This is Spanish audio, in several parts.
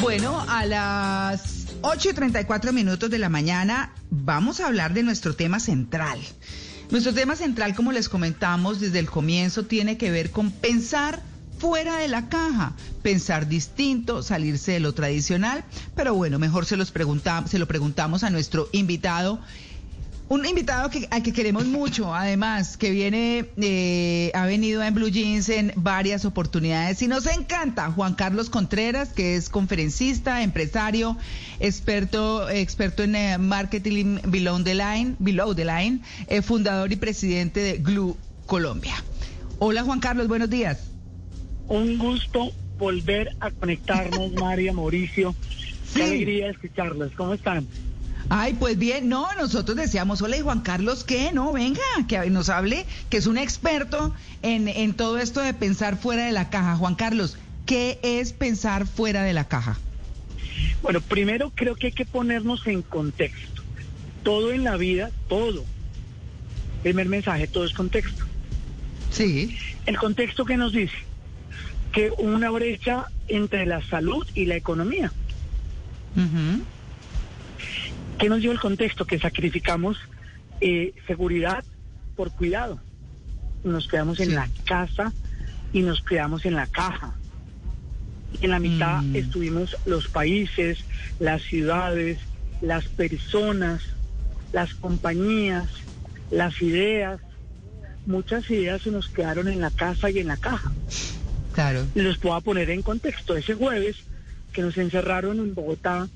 Bueno, a las 8 y 34 minutos de la mañana vamos a hablar de nuestro tema central. Nuestro tema central, como les comentamos desde el comienzo, tiene que ver con pensar fuera de la caja, pensar distinto, salirse de lo tradicional. Pero bueno, mejor se, los preguntamos, se lo preguntamos a nuestro invitado un invitado que, al que queremos mucho, además, que viene, eh, ha venido en Blue Jeans en varias oportunidades y nos encanta, Juan Carlos Contreras, que es conferencista, empresario, experto, experto en eh, marketing below the line, below the line, eh, fundador y presidente de Glue Colombia. Hola Juan Carlos, buenos días. Un gusto volver a conectarnos, María, Mauricio. Qué alegría escucharlos. ¿Cómo están? Ay, pues bien, no, nosotros decíamos, hola, y Juan Carlos, ¿qué? No, venga, que nos hable, que es un experto en, en todo esto de pensar fuera de la caja. Juan Carlos, ¿qué es pensar fuera de la caja? Bueno, primero creo que hay que ponernos en contexto. Todo en la vida, todo. Primer mensaje, todo es contexto. Sí. El contexto que nos dice que una brecha entre la salud y la economía. ¿Qué nos dio el contexto? Que sacrificamos eh, seguridad por cuidado. Nos quedamos en la casa y nos quedamos en la caja. En la mitad mm. estuvimos los países, las ciudades, las personas, las compañías, las ideas. Muchas ideas se nos quedaron en la casa y en la caja. Claro. Los puedo poner en contexto. Ese jueves que nos encerraron en Bogotá,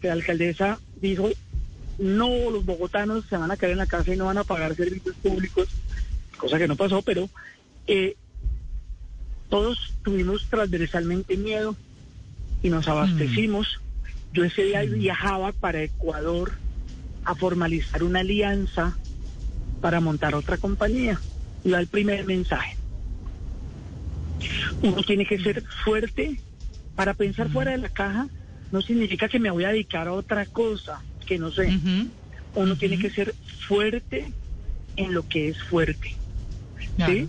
que la alcaldesa dijo no los bogotanos se van a quedar en la casa y no van a pagar servicios públicos, cosa que no pasó, pero eh, todos tuvimos transversalmente miedo y nos abastecimos. Yo ese día viajaba para Ecuador a formalizar una alianza para montar otra compañía. Y va el primer mensaje. Uno tiene que ser fuerte para pensar fuera de la caja. No significa que me voy a dedicar a otra cosa que no sé. Uno tiene que ser fuerte en lo que es fuerte. ¿Sí?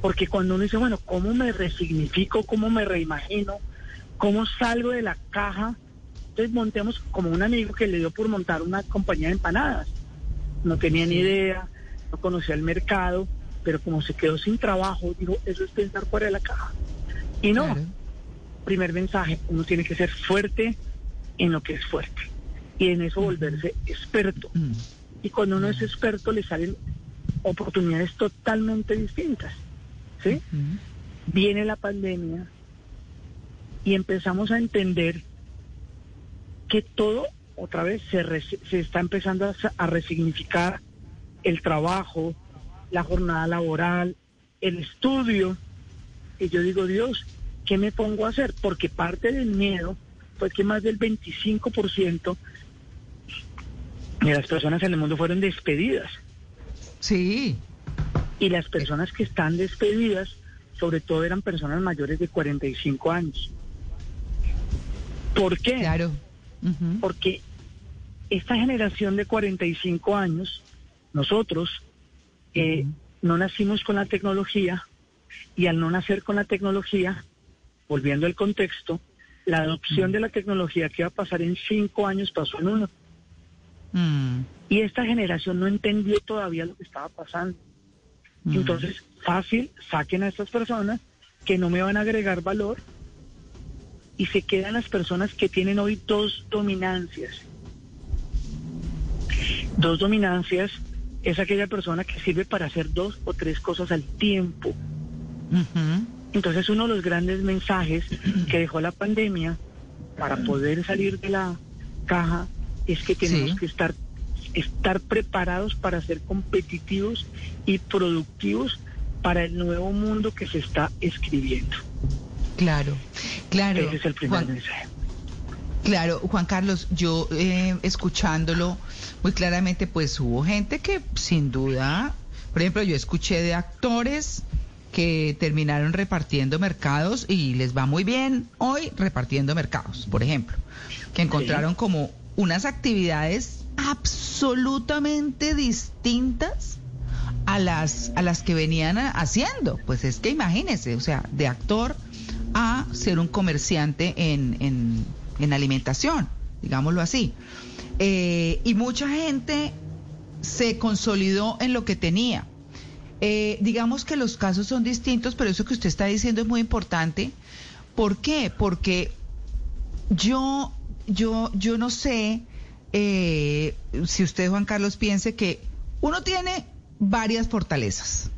Porque cuando uno dice, bueno, ¿cómo me resignifico? ¿Cómo me reimagino? ¿Cómo salgo de la caja? Entonces montemos como un amigo que le dio por montar una compañía de empanadas. No tenía ni idea, no conocía el mercado, pero como se quedó sin trabajo, dijo, eso es pensar fuera de la caja. Y no, primer mensaje, uno tiene que ser fuerte en lo que es fuerte y en eso volverse experto. Mm. Y cuando uno es experto le salen oportunidades totalmente distintas. ¿sí? Viene la pandemia y empezamos a entender que todo otra vez se, se está empezando a, a resignificar el trabajo, la jornada laboral, el estudio. Y yo digo, Dios, ¿qué me pongo a hacer? Porque parte del miedo fue que más del 25% y las personas en el mundo fueron despedidas. Sí. Y las personas que están despedidas, sobre todo eran personas mayores de 45 años. ¿Por qué? Claro. Porque esta generación de 45 años, nosotros eh, no nacimos con la tecnología y al no nacer con la tecnología, volviendo al contexto, la adopción de la tecnología que iba a pasar en cinco años pasó en uno. Mm. Y esta generación no entendió todavía lo que estaba pasando. Mm. Entonces, fácil, saquen a estas personas que no me van a agregar valor y se quedan las personas que tienen hoy dos dominancias. Dos dominancias es aquella persona que sirve para hacer dos o tres cosas al tiempo. Entonces uno de los grandes mensajes que dejó la pandemia para poder salir de la caja es que tenemos que estar, estar preparados para ser competitivos y productivos para el nuevo mundo que se está escribiendo. Claro, claro. Ese es el primer mensaje. Claro, Juan Carlos, yo eh, escuchándolo muy claramente, pues hubo gente que sin duda, por ejemplo, yo escuché de actores que terminaron repartiendo mercados y les va muy bien hoy repartiendo mercados, por ejemplo, que encontraron como unas actividades absolutamente distintas a las, a las que venían haciendo. Pues es que imagínese, o sea, de actor a ser un comerciante en, en, en alimentación, digámoslo así. Eh, y mucha gente se consolidó en lo que tenía. Eh, digamos que los casos son distintos, pero eso que usted está diciendo es muy importante. ¿Por qué? Porque yo, yo, yo no sé eh, si usted, Juan Carlos, piense que uno tiene varias fortalezas.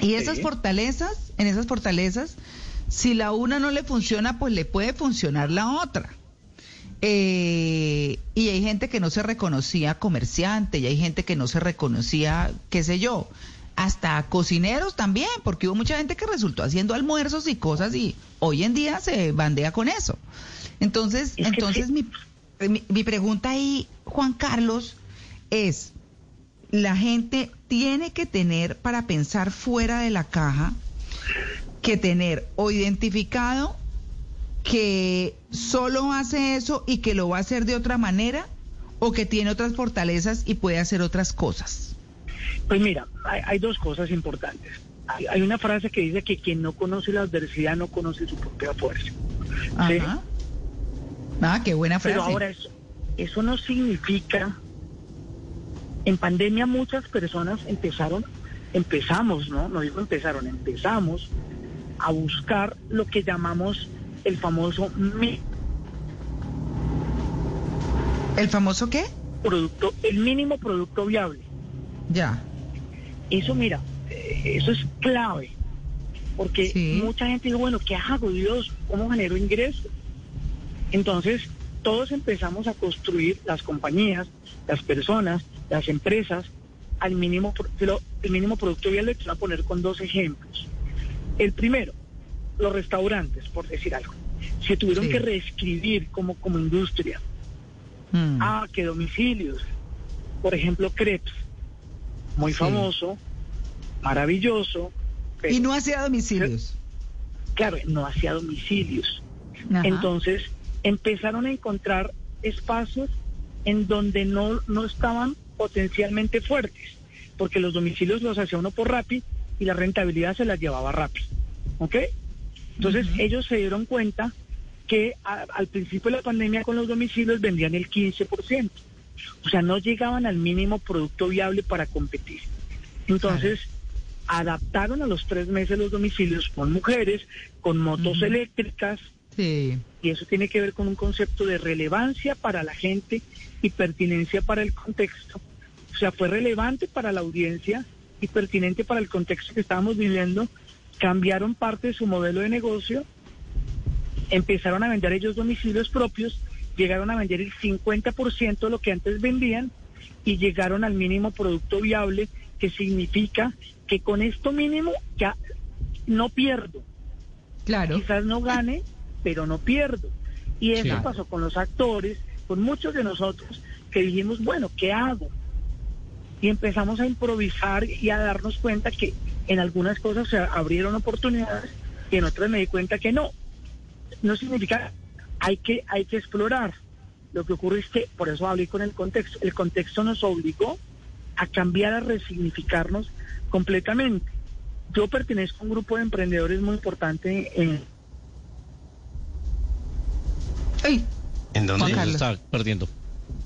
Y esas fortalezas, en esas fortalezas, si la una no le funciona, pues le puede funcionar la otra. Eh, y hay gente que no se reconocía comerciante, y hay gente que no se reconocía, qué sé yo, hasta cocineros también, porque hubo mucha gente que resultó haciendo almuerzos y cosas y hoy en día se bandea con eso. Entonces, entonces mi, mi pregunta ahí, Juan Carlos, es, la gente tiene que tener para pensar fuera de la caja, que tener o identificado que solo hace eso y que lo va a hacer de otra manera o que tiene otras fortalezas y puede hacer otras cosas? Pues mira, hay, dos cosas importantes. Hay, una frase que dice que quien no conoce la adversidad no conoce su propia fuerza. Ajá. Ah, qué buena frase. Pero ahora eso, eso no significa... En pandemia muchas personas empezaron, empezamos, ¿no? No digo empezaron, empezamos a buscar lo que llamamos el famoso ¿El famoso qué? Producto, el mínimo producto viable. Ya. Eso, mira, eh, eso es clave. Porque mucha gente dice, bueno, ¿qué hago, Dios? ¿Cómo genero ingresos? Entonces, todos empezamos a construir las compañías, las personas, las empresas, al mínimo, el mínimo producto. Te voy a poner con dos ejemplos. El primero, los restaurantes, por decir algo, se tuvieron que reescribir como, como industria. Mm. Ah, que domicilios. Por ejemplo, Crepes, muy famoso, maravilloso. y no hacía domicilios. Claro, no hacía domicilios. Entonces empezaron a encontrar espacios en donde no, no estaban potencialmente fuertes, porque los domicilios los hacía uno por Rappi y la rentabilidad se la llevaba Rappi. ¿Ok? Entonces ellos se dieron cuenta que al principio de la pandemia con los domicilios vendían el 15%. O sea, no llegaban al mínimo producto viable para competir. Entonces, adaptaron a los tres meses los domicilios con mujeres, con motos eléctricas. Y eso tiene que ver con un concepto de relevancia para la gente y pertinencia para el contexto. O sea, fue relevante para la audiencia y pertinente para el contexto que estábamos viviendo cambiaron parte de su modelo de negocio, empezaron a vender ellos domicilios propios, llegaron a vender el 50% de lo que antes vendían y llegaron al mínimo producto viable, que significa que con esto mínimo ya no pierdo. Claro. Quizás no gane, pero no pierdo. Y eso pasó con los actores, con muchos de nosotros que dijimos, bueno, ¿qué hago? Y empezamos a improvisar y a darnos cuenta que en algunas cosas se abrieron oportunidades y en otras me di cuenta que no. No significa hay que hay que explorar. Lo que ocurre es que por eso hablé con el contexto. El contexto nos obligó a cambiar, a resignificarnos completamente. Yo pertenezco a un grupo de emprendedores muy importante en. Ay, ¿En dónde se está perdiendo?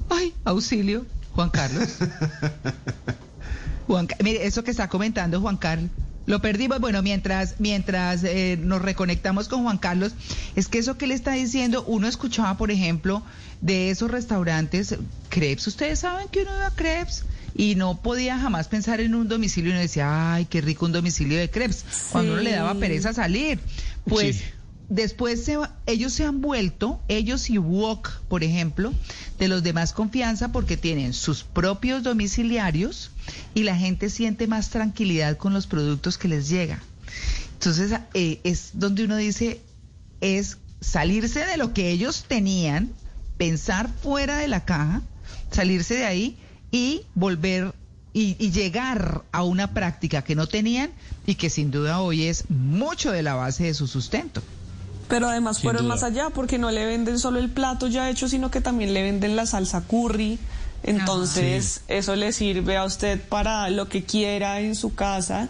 Ay, auxilio, Juan Carlos. Juan, mire, eso que está comentando Juan Carlos. Lo perdimos. Bueno, mientras, mientras eh, nos reconectamos con Juan Carlos, es que eso que le está diciendo, uno escuchaba, por ejemplo, de esos restaurantes, crepes. Ustedes saben que uno iba a crepes y no podía jamás pensar en un domicilio y uno decía, ay, qué rico un domicilio de crepes. Cuando uno le daba pereza salir. Pues después se, ellos se han vuelto, ellos y Wok, por ejemplo, de los de más confianza porque tienen sus propios domiciliarios y la gente siente más tranquilidad con los productos que les llega. Entonces eh, es donde uno dice, es salirse de lo que ellos tenían, pensar fuera de la caja, salirse de ahí y volver y, y, llegar a una práctica que no tenían y que sin duda hoy es mucho de la base de su sustento. Pero además fueron más allá porque no le venden solo el plato ya hecho, sino que también le venden la salsa curry, Entonces, eso le sirve a usted para lo que quiera en su casa.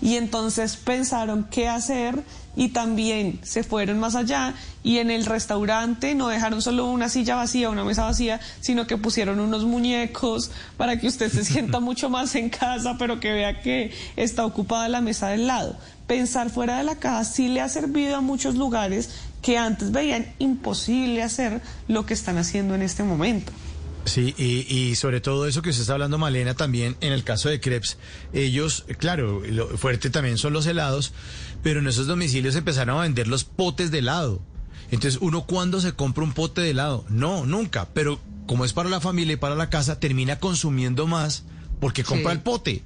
Y entonces pensaron qué hacer y también se fueron más allá y en el restaurante no dejaron solo una silla vacía, una mesa vacía, sino que pusieron unos muñecos para que usted se sienta mucho más en casa, pero que vea que está ocupada la mesa del lado. Pensar fuera de la caja sí le ha servido a muchos lugares que antes veían imposible hacer lo que están haciendo en este momento. Sí, y, sobre todo eso que usted está hablando, Malena, también en el caso de Krebs, ellos, claro, lo fuerte también son los helados, pero en esos domicilios empezaron a vender los potes de helado. Entonces, ¿uno cuándo se compra un pote de helado? No, nunca, pero como es para la familia y para la casa, termina consumiendo más porque compra el pote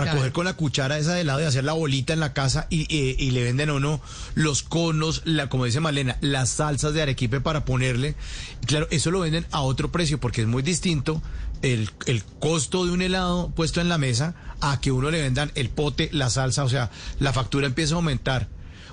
para coger con la cuchara esa de helado y hacer la bolita en la casa y, y, le venden a uno los conos, la, como dice Malena, las salsas de arequipe para ponerle. claro, eso lo venden a otro precio porque es muy distinto el, el costo de un helado puesto en la mesa a que uno le vendan el pote, la salsa, o sea, la factura empieza a aumentar.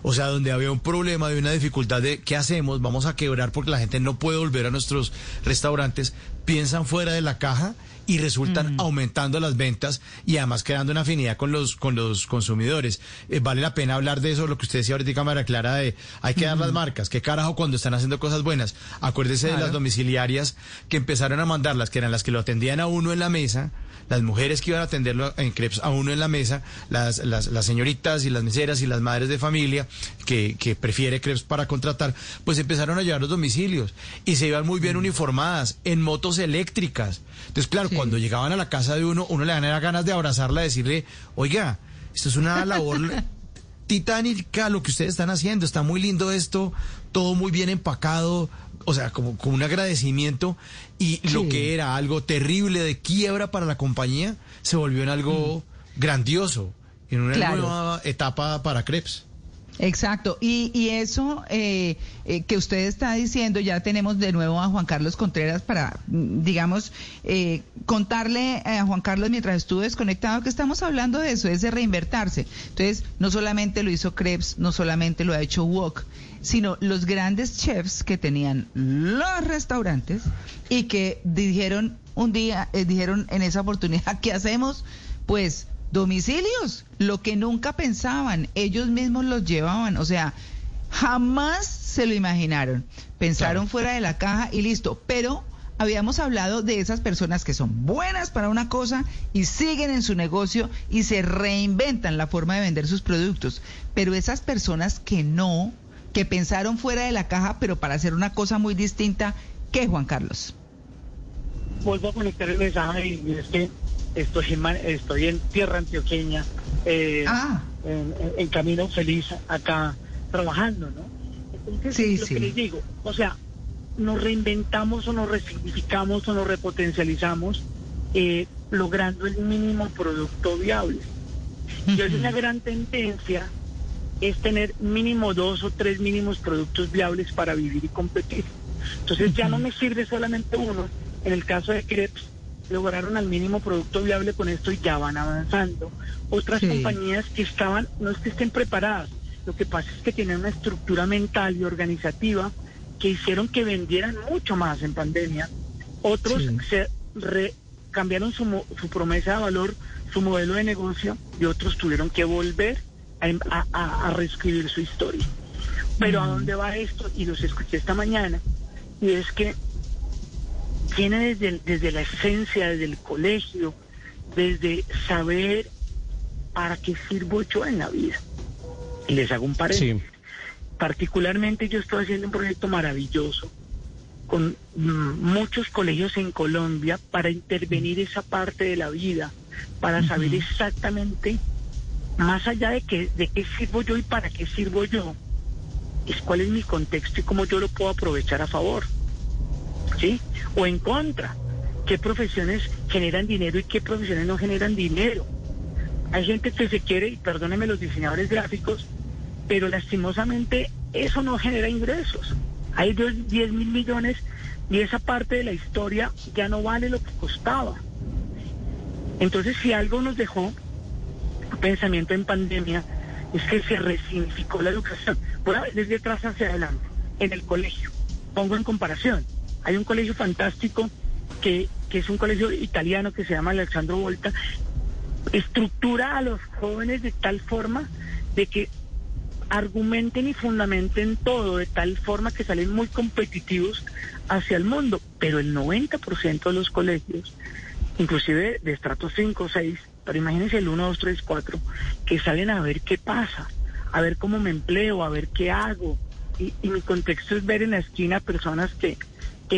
O sea, donde había un problema, de una dificultad de qué hacemos, vamos a quebrar porque la gente no puede volver a nuestros restaurantes, piensan fuera de la caja y resultan mm. aumentando las ventas y además creando una afinidad con los con los consumidores. Eh, vale la pena hablar de eso, lo que usted decía ahorita, María Clara, de hay que dar las marcas, qué carajo cuando están haciendo cosas buenas. Acuérdese de las domiciliarias que empezaron a mandarlas, que eran las que lo atendían a uno en la mesa las mujeres que iban a atenderlo en crepes a uno en la mesa, las, las, las señoritas y las meseras y las madres de familia que, que prefiere crepes para contratar, pues empezaron a llevar los domicilios y se iban muy bien uniformadas en motos eléctricas. Entonces, claro, cuando llegaban a la casa de uno, uno le ganaba ganas de abrazarla, decirle, oiga, esto es una labor titánica lo que ustedes están haciendo, está muy lindo esto, todo muy bien empacado, o sea, como, como un agradecimiento y lo que era algo terrible de quiebra para la compañía se volvió en algo mm. grandioso, en una nueva etapa para Krebs. Exacto, y, y eso eh, eh, que usted está diciendo, ya tenemos de nuevo a Juan Carlos Contreras para, mm, digamos, eh, contarle a Juan Carlos mientras estuvo desconectado que estamos hablando de eso, es de reinvertirse. Entonces, no solamente lo hizo Krebs, no solamente lo ha hecho Wok, sino los grandes chefs que tenían los restaurantes y que dijeron un día, dijeron en esa oportunidad, ¿qué hacemos? Pues domicilios, lo que nunca pensaban, ellos mismos los llevaban, o sea, jamás se lo imaginaron, pensaron fuera de la caja y listo, pero habíamos hablado de esas personas que son buenas para una cosa y siguen en su negocio y se reinventan la forma de vender sus productos, pero esas personas que no, que pensaron fuera de la caja, pero para hacer una cosa muy distinta, ¿qué, Juan Carlos? Vuelvo a conectar el mensaje y es que estoy en, estoy en tierra antioqueña, eh, ah. en, camino feliz acá trabajando, ¿no? Entonces, sí, lo que les digo, o sea, nos reinventamos o nos resignificamos o nos repotencializamos eh, logrando el mínimo producto viable. Y es una gran tendencia es tener mínimo dos o tres mínimos productos viables para vivir y competir. Entonces ya no me sirve solamente uno. En el caso de Krebs, lograron al mínimo producto viable con esto y ya van avanzando. Otras compañías que estaban, no es que estén preparadas, lo que pasa es que tienen una estructura mental y organizativa que hicieron que vendieran mucho más en pandemia. Otros se cambiaron su, su promesa de valor, su modelo de negocio y otros tuvieron que volver a, reescribir su historia. Pero ¿a mm. dónde va esto? Y los escuché esta mañana. Y es que tiene desde, desde la esencia, desde el colegio, desde saber para qué sirvo yo en la vida. Y les hago un paréntesis. Particularmente yo estoy haciendo un proyecto maravilloso con mm, muchos colegios en Colombia para intervenir esa parte de la vida, para saber exactamente, más allá de, que, de qué sirvo yo y para qué sirvo yo, es cuál es mi contexto y cómo yo lo puedo aprovechar a favor. ¿sí? O en contra. ¿Qué profesiones generan dinero y qué profesiones no generan dinero? Hay gente que se quiere, y perdónenme los diseñadores gráficos, pero lastimosamente eso no genera ingresos. Hay 10 mil millones y esa parte de la historia ya no vale lo que costaba. Entonces, si algo nos dejó pensamiento en pandemia, es que se resignificó la educación. Por desde atrás hacia adelante, en el colegio. Pongo en comparación. Hay un colegio fantástico que, que es un colegio italiano que se llama Alexandro Volta, estructura a los jóvenes de tal forma de que argumenten y fundamenten todo de tal forma que salen muy competitivos hacia el mundo, pero el 90% de los colegios, inclusive de estrato 5 o 6, pero imagínense el 1, 2, 3, 4, que salen a ver qué pasa, a ver cómo me empleo, a ver qué hago. Y, mi contexto es ver en la esquina personas que,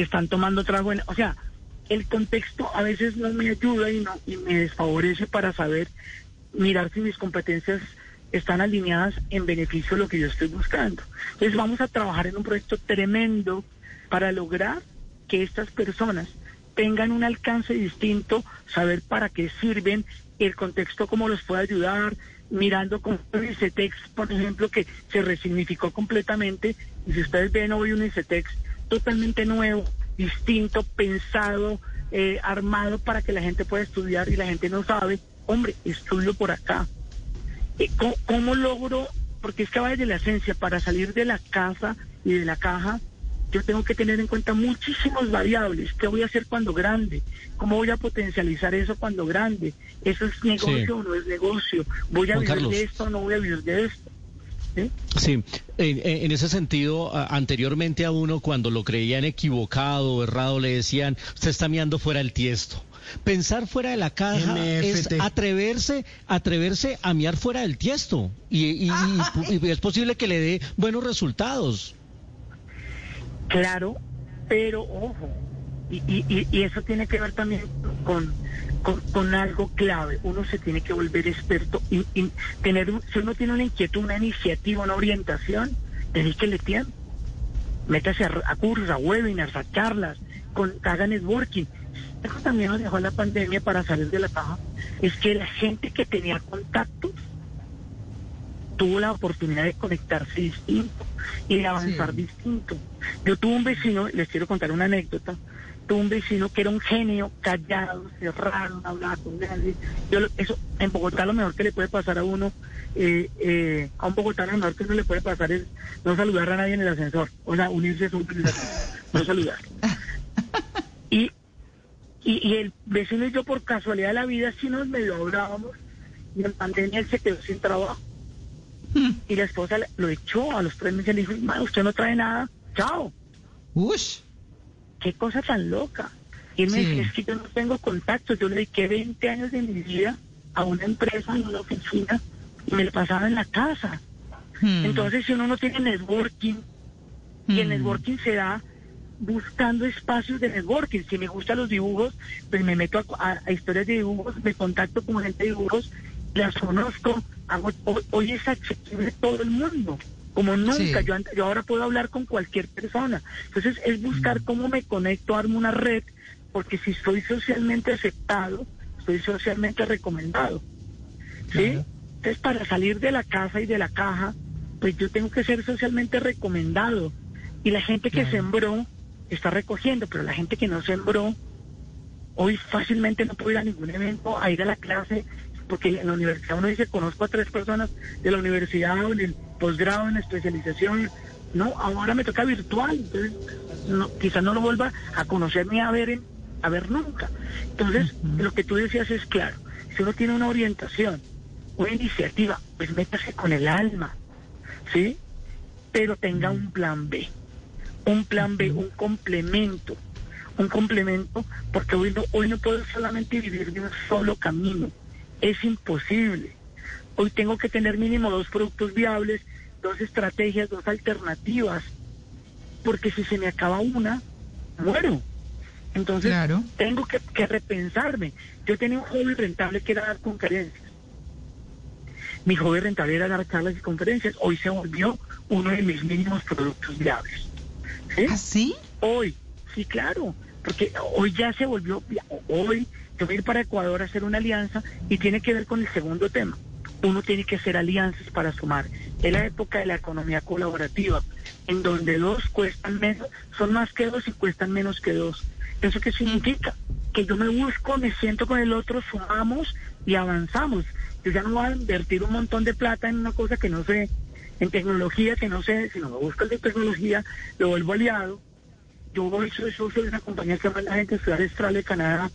están tomando trago. En, o sea, el contexto a veces no me ayuda y, no, y me desfavorece para saber mirar si mis competencias están alineadas en beneficio de lo que yo estoy buscando. Entonces vamos a trabajar en un proyecto tremendo para lograr que estas personas tengan un alcance distinto, saber para qué sirven, el contexto cómo los puede ayudar, mirando con ICETEX, por ejemplo, que se resignificó completamente. Y si ustedes ven hoy un ICETEX totalmente nuevo, distinto, pensado, eh, armado para que la gente pueda estudiar y la gente no sabe, hombre, estudio por acá. Eh, ¿Cómo, logro? Porque es que va de la esencia, para salir de la casa y de la caja, yo tengo que tener en cuenta muchísimas variables. ¿Qué voy a hacer cuando grande? ¿Cómo voy a potencializar eso cuando grande? ¿Eso es negocio o no es negocio? ¿Voy a vivir de esto o no voy a vivir de esto? ¿Sí? En, ese sentido, anteriormente a uno cuando lo creían equivocado o errado le decían, usted está mirando fuera del tiesto. Pensar fuera de la caja es atreverse, atreverse a miar fuera del tiesto y, es posible que le dé buenos resultados. Claro, pero ojo, y, eso tiene que ver también con, con, algo clave. Uno se tiene que volver experto y, tener, si uno tiene una inquietud, una iniciativa, una orientación, dedíquele tiempo. Métase a, a cursos, a webinars, a charlas, con, haga networking eso también nos dejó la pandemia para salir de la caja, es que la gente que tenía contactos tuvo la oportunidad de conectarse distinto y de avanzar distinto. Yo tuve un vecino, les quiero contar una anécdota, tuve un vecino que era un genio, callado, cerrado, no hablaba con nadie. Yo, eso, en Bogotá lo mejor que le puede pasar a uno, eh, eh, a un bogotano lo mejor que no le puede pasar es no saludar a nadie en el ascensor, o sea, unirse a su no saludar. Y y, el vecino y yo por casualidad de la vida sí nos medio hablábamos y en pandemia él se quedó sin trabajo. Y la esposa lo echó a los tres meses y le dijo, usted no trae nada, chao. Ush. Qué cosa tan loca. Y él me dice, es que yo no tengo contactos, yo le dediqué 20 años de mi vida a una empresa, en una oficina, y me lo pasaba en la casa. Hmm. Entonces, si uno no tiene networking, y el hmm. networking se da buscando espacios de networking. Si me gustan los dibujos, pues me meto a, historias de dibujos, me contacto con gente de dibujos, las conozco. Hago, hoy, es accesible todo el mundo, como nunca. Yo, yo ahora puedo hablar con cualquier persona. Entonces es buscar cómo me conecto, armo una red, porque si estoy socialmente aceptado, estoy socialmente recomendado. ¿Sí? Entonces para salir de la casa y de la caja, pues yo tengo que ser socialmente recomendado. Y la gente que sembró está recogiendo, pero la gente que no sembró, hoy fácilmente no puede ir a ningún evento, a ir a la clase, porque en la universidad uno dice, conozco a tres personas de la universidad, en el posgrado, en especialización, no, ahora me toca virtual, entonces no, quizás no lo vuelva a conocer ni a ver, a ver nunca. Entonces, lo que tú decías es claro, si uno tiene una orientación, una iniciativa, pues métase con el alma, ¿sí? Pero tenga un plan B un plan B, un complemento, un complemento, porque hoy no, hoy no puedo solamente vivir de un solo camino, es imposible. Hoy tengo que tener mínimo dos productos viables, dos estrategias, dos alternativas, porque si se me acaba una, muero. Entonces tengo que, que, repensarme. Yo tenía un hobby rentable que era dar conferencias. Mi hobby rentable era dar charlas y conferencias. Hoy se volvió uno de mis mínimos productos viables. ¿Sí? ¿Ah, hoy, sí, claro, porque hoy ya se volvió, hoy yo voy a ir para Ecuador a hacer una alianza y tiene que ver con el segundo tema. Uno tiene que hacer alianzas para sumar. Es la época de la economía colaborativa, en donde dos cuestan menos, son más que dos y cuestan menos que dos. ¿Eso qué significa? Que yo me busco, me siento con el otro, sumamos y avanzamos. Yo ya no voy a invertir un montón de plata en una cosa que no sé en tecnología que no sé, si no me busco el de tecnología, lo vuelvo aliado yo soy socio de una compañía que manda gente a estudiar Australia, Canadá,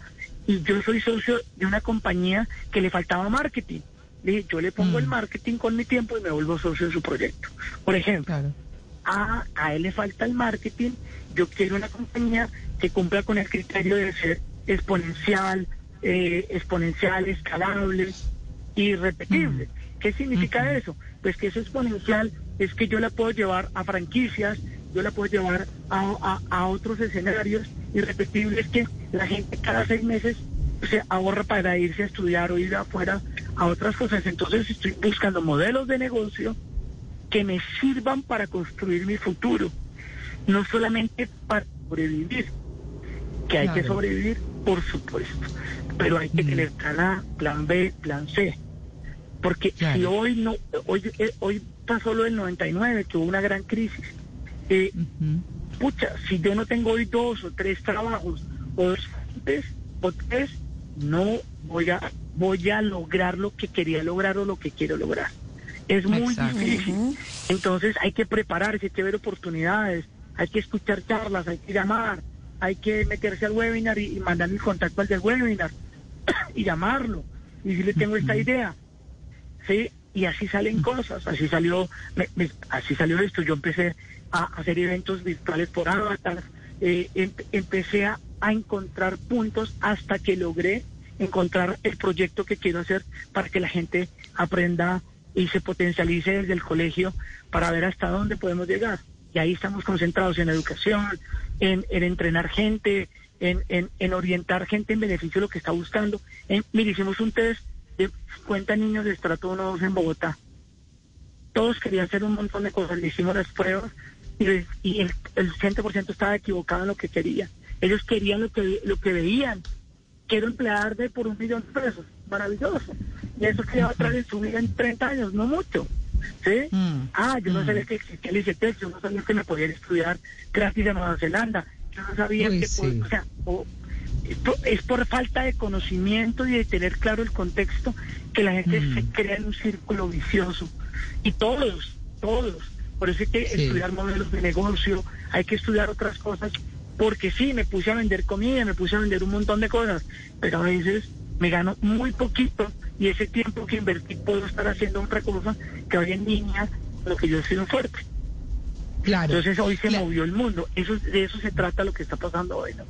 y yo soy socio de una compañía que le faltaba marketing. Le dije, yo le pongo el mm. marketing con mi tiempo y me vuelvo socio de su proyecto. Por ejemplo, a, a él le falta el marketing, yo quiero una compañía que cumpla con el criterio de ser exponencial, eh, exponencial, escalable y repetible. Mm. ¿Qué significa eso? Pues que eso exponencial es que yo la puedo llevar a franquicias, yo la puedo llevar a, a, otros escenarios irrepetibles que la gente cada seis meses se ahorra para irse a estudiar o ir afuera a otras cosas. Entonces estoy buscando modelos de negocio que me sirvan para construir mi futuro, no solamente para sobrevivir, que hay que sobrevivir, por supuesto, pero hay que mm. tener plan A, plan B, plan C. Porque si hoy no, hoy, eh, hoy pasó lo del 99, que hubo una gran crisis, eh, pucha, si yo no tengo hoy dos o tres trabajos o dos o tres, no voy a voy a lograr lo que quería lograr o lo que quiero lograr. Es muy difícil. Entonces hay que prepararse, hay que ver oportunidades, hay que escuchar charlas, hay que llamar, hay que meterse al webinar y, mandar mi contacto al del webinar y llamarlo y si le tengo esta idea. Sí, y así salen cosas, así salió, así salió esto. Yo empecé a hacer eventos virtuales por avatar, eh, em, empecé a, encontrar puntos hasta que logré encontrar el proyecto que quiero hacer para que la gente aprenda y se potencialice desde el colegio para ver hasta dónde podemos llegar. Y ahí estamos concentrados en educación, en, entrenar gente, en, en, orientar gente en beneficio de lo que está buscando. En, mire, hicimos un test de 50 niños de estrato 1 2 en Bogotá. Todos querían hacer un montón de cosas, le hicimos las pruebas y, y el, el 100% estaba equivocado en lo que quería. Ellos querían lo que, lo que veían. Quiero emplear de por un millón de pesos. Maravilloso. Y eso que va a traer en su vida en 30 años, no mucho. ¿Sí? Mm. Ah, yo no sabía mm. que existía el ICETEX, yo no sabía que me podía estudiar gratis en Nueva Zelanda, yo no sabía que, o sea, es por falta de conocimiento y de tener claro el contexto que la gente se mm. crea en un círculo vicioso. Y todos, todos. Por eso hay que estudiar modelos de negocio, hay que estudiar otras cosas, porque sí, me puse a vender comida, me puse a vender un montón de cosas, pero a veces me gano muy poquito y ese tiempo que invertí puedo estar haciendo otra cosa que hoy en día lo que yo he sido fuerte. Claro. Entonces hoy se movió el mundo. Eso, de eso se trata lo que está pasando hoy. ¿no?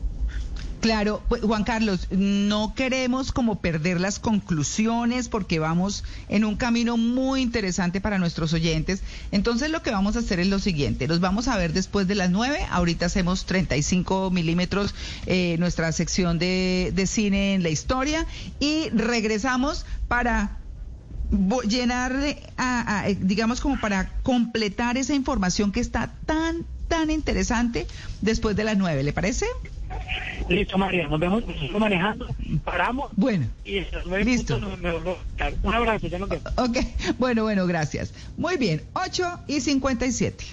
Claro, pues, Juan Carlos, no queremos como perder las conclusiones porque vamos en un camino muy interesante para nuestros oyentes. Entonces lo que vamos a hacer es lo siguiente, los vamos a ver después de las nueve, ahorita hacemos 35 milímetros eh, nuestra sección de, de cine en la historia y regresamos para llenar, a, digamos como para completar esa información que está tan, tan interesante después de las nueve, ¿le parece? Listo, María, nos vemos manejando, paramos. Bueno, y listo. Un abrazo, ya nos vemos. Ok, bueno, bueno, gracias. Muy bien, 8 y 57.